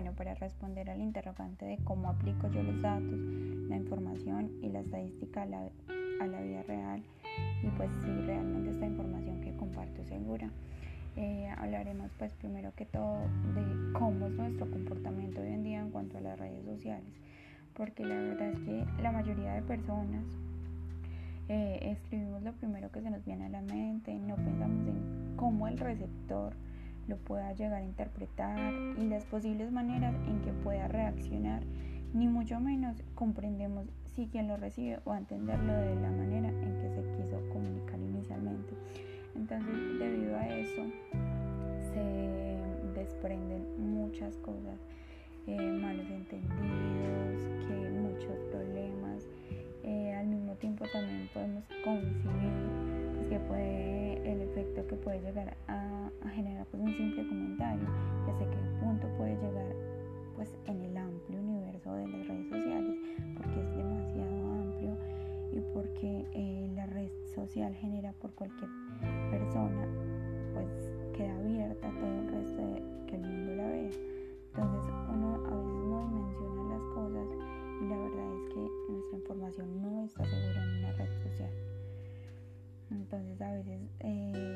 Bueno, para responder al interrogante de cómo aplico yo los datos, la información y la estadística a la, a la vida real y pues si realmente esta información que comparto es segura. Eh, hablaremos pues primero que todo de cómo es nuestro comportamiento hoy en día en cuanto a las redes sociales, porque la verdad es que la mayoría de personas eh, escribimos lo primero que se nos viene a la mente, no pensamos en cómo el receptor lo pueda llegar a interpretar y las posibles maneras en que pueda reaccionar, ni mucho menos comprendemos si quien lo recibe o entenderlo de la manera en que se quiso comunicar inicialmente. Entonces, debido a eso, se desprenden muchas cosas, eh, malos entendidos, que muchos problemas. Eh, al mismo tiempo también podemos concebir pues, que puede el efecto que puede llegar a, generar pues, un simple comentario, ya sé qué punto puede llegar pues en el amplio universo de las redes sociales, porque es demasiado amplio y porque eh, la red social genera por cualquier persona, pues queda abierta a todo el resto de que el mundo la vea. Entonces uno a veces no dimensiona las cosas y la verdad es que nuestra información no está segura en una red social. Entonces a veces eh,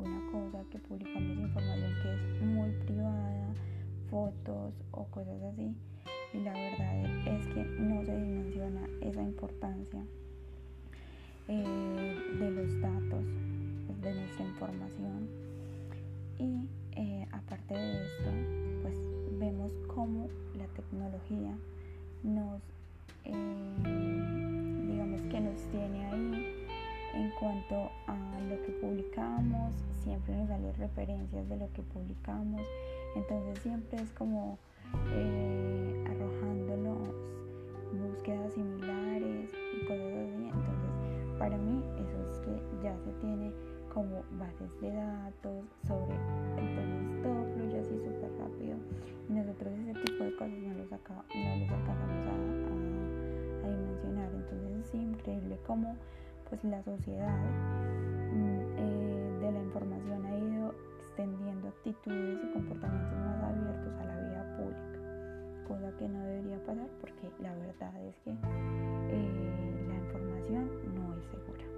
alguna cosa que publicamos información que es muy privada, fotos o cosas así, y la verdad es que no se dimensiona esa importancia eh, de los datos, pues, de nuestra información. Y eh, aparte de esto, pues vemos cómo la tecnología nos, cuanto a lo que publicamos, siempre nos salen referencias de lo que publicamos, entonces siempre es como eh, arrojándonos búsquedas similares y cosas así. Entonces, para mí eso es que ya se tiene como bases de datos sobre, entonces todo fluye así súper rápido y nosotros ese tipo de cosas no los, acá, no los acabamos a, a, a, dimensionar. Entonces es increíble cómo pues la sociedad mm, eh, de la información ha ido extendiendo actitudes y comportamientos más abiertos a la vida pública, cosa que no debería pasar porque la verdad es que eh, la información no es segura.